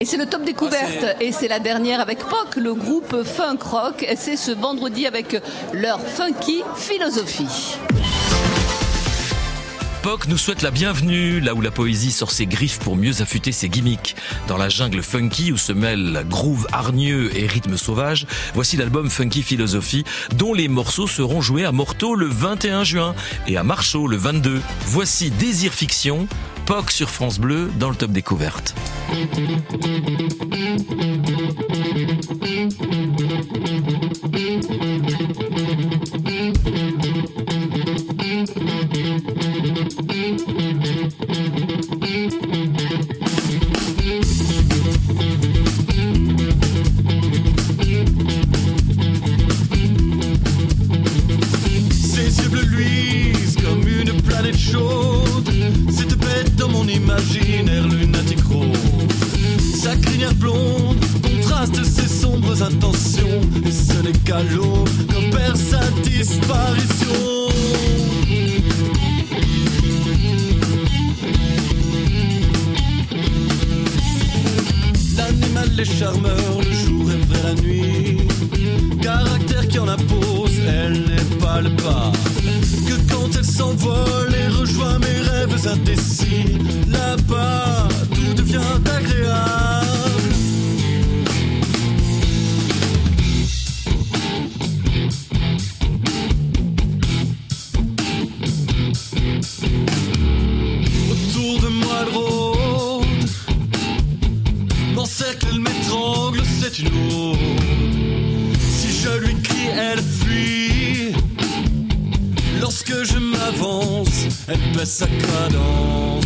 Et c'est le top découverte Ah, et c'est la dernière avec POC, le groupe Funk Rock. Et c'est ce vendredi avec leur funky philosophie. POC nous souhaite la bienvenue, là où la poésie sort ses griffes pour mieux affûter ses gimmicks. Dans la jungle funky où se mêlent groove hargneux et rythme sauvage, voici l'album Funky Philosophie, dont les morceaux seront joués à Morteau le 21 juin et à Marceau le 22. Voici Désir Fiction, POC sur France Bleu dans le top découverte. Intentions. Et ce n'est qu'à l'eau qu'opère sa disparition. L'animal est charmeur, le jour est vrai la nuit. Caractère qui en impose, elle n'est pas le pas. Que quand elle s'envole et rejoint mes rêves indécis, là-bas, M'encercle, elle m'étrangle, c'est une ode Si je lui crie, elle fuit. Lorsque je m'avance, elle baisse sa cadence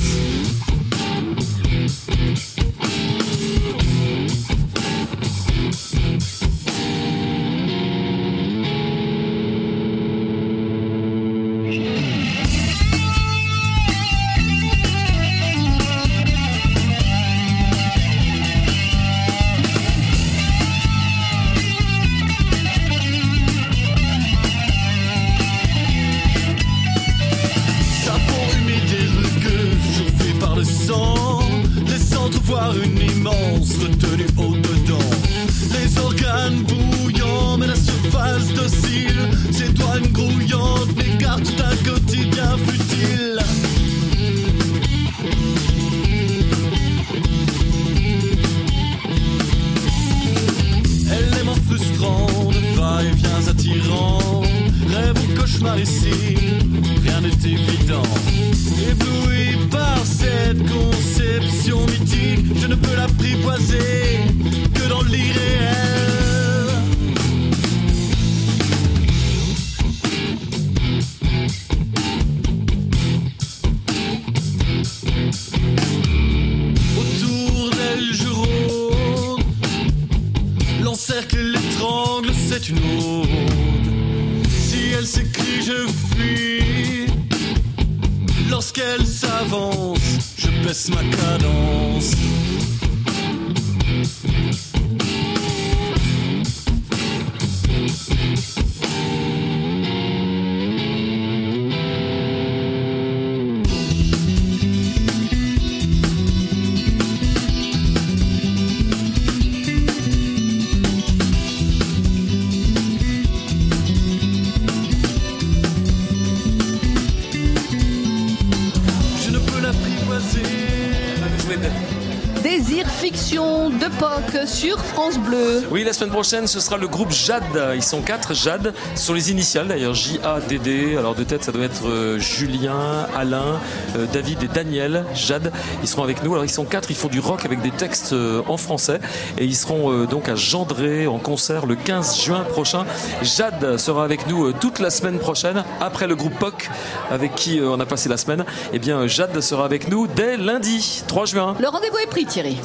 au-dedans. Les organes bouillants, mais la surface docile, ses douanes grouillantes m'écartent d'un quotidien futile. Mon frustrant, de va-et-vient attirant. Rêve ou cauchemar ici, rien n'est évident. Ébloui par cette conception mythique, je ne peux l'apprivoiser L'encercle, l'étrangle, c'est une ode. Si elle s'écrit, je fuis. Lorsqu'elle s'avance, je baisse ma cadence. Ne peux l'apprivoiser. Désir fiction de POC sur France Bleu. Oui, la semaine prochaine, ce sera le groupe Jade. Ils sont quatre, Jade, ce sont les initiales d'ailleurs, J-A-D-D. Alors de tête, ça doit être euh, Julien, Alain, euh, David et Daniel, Jade. Ils seront avec nous. Alors ils sont quatre, ils font du rock avec des textes euh, en français. Et ils seront donc à Gendré en concert le 15 juin prochain. Jade sera avec nous toute la semaine prochaine, après le groupe POC, avec qui on a passé la semaine. Eh bien, Jade sera avec nous dès lundi, 3 juin. Le rendez-vous est pris Thierry.